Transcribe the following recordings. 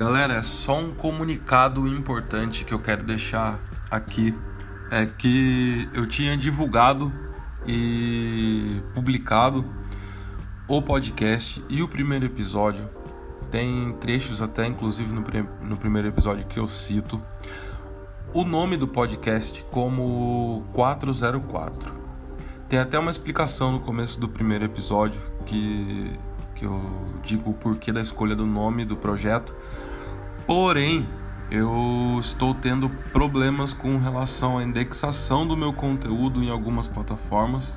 Galera, é só um comunicado importante que eu quero deixar aqui. É que eu tinha divulgado e publicado o podcast e o primeiro episódio. Tem trechos até, inclusive, no, no primeiro episódio que eu cito. O nome do podcast como 404. Tem até uma explicação no começo do primeiro episódio que que eu digo o porquê da escolha do nome do projeto. Porém, eu estou tendo problemas com relação à indexação do meu conteúdo em algumas plataformas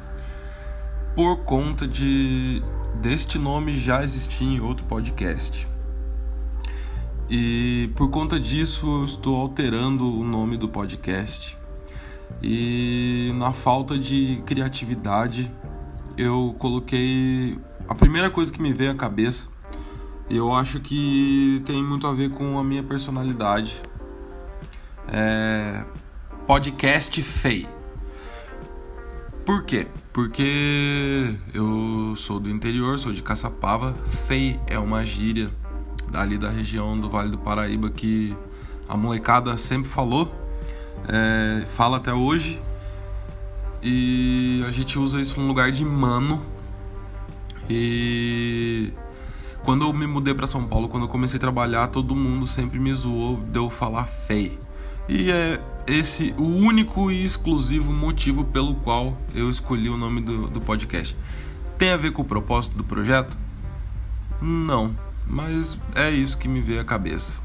por conta de deste nome já existir em outro podcast. E por conta disso eu estou alterando o nome do podcast. E na falta de criatividade, eu coloquei a primeira coisa que me veio à cabeça, eu acho que tem muito a ver com a minha personalidade. É podcast fei. Por quê? Porque eu sou do interior, sou de Caçapava. Fei é uma gíria dali da região do Vale do Paraíba que a molecada sempre falou, é, fala até hoje. E a gente usa isso no lugar de mano e quando eu me mudei para São Paulo, quando eu comecei a trabalhar, todo mundo sempre me zoou de eu falar fei. E é esse o único e exclusivo motivo pelo qual eu escolhi o nome do, do podcast. Tem a ver com o propósito do projeto? Não, mas é isso que me veio à cabeça.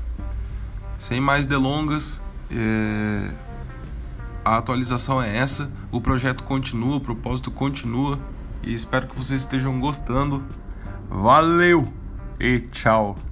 Sem mais delongas, é... a atualização é essa, o projeto continua, o propósito continua e espero que vocês estejam gostando. Valeu e tchau!